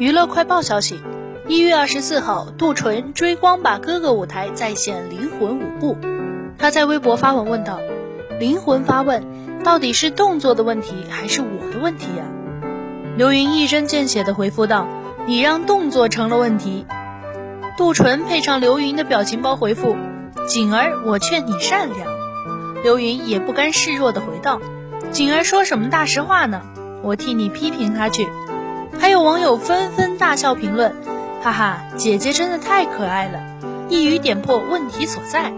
娱乐快报消息：一月二十四号，杜淳追光吧哥哥舞台再现灵魂舞步。他在微博发文问道：“灵魂发问，到底是动作的问题还是我的问题呀？”刘云一针见血地回复道：“你让动作成了问题。”杜淳配上刘云的表情包回复：“景儿，我劝你善良。”刘云也不甘示弱地回道：“景儿说什么大实话呢？我替你批评他去。”还有网友纷纷大笑评论：“哈哈，姐姐真的太可爱了，一语点破问题所在。”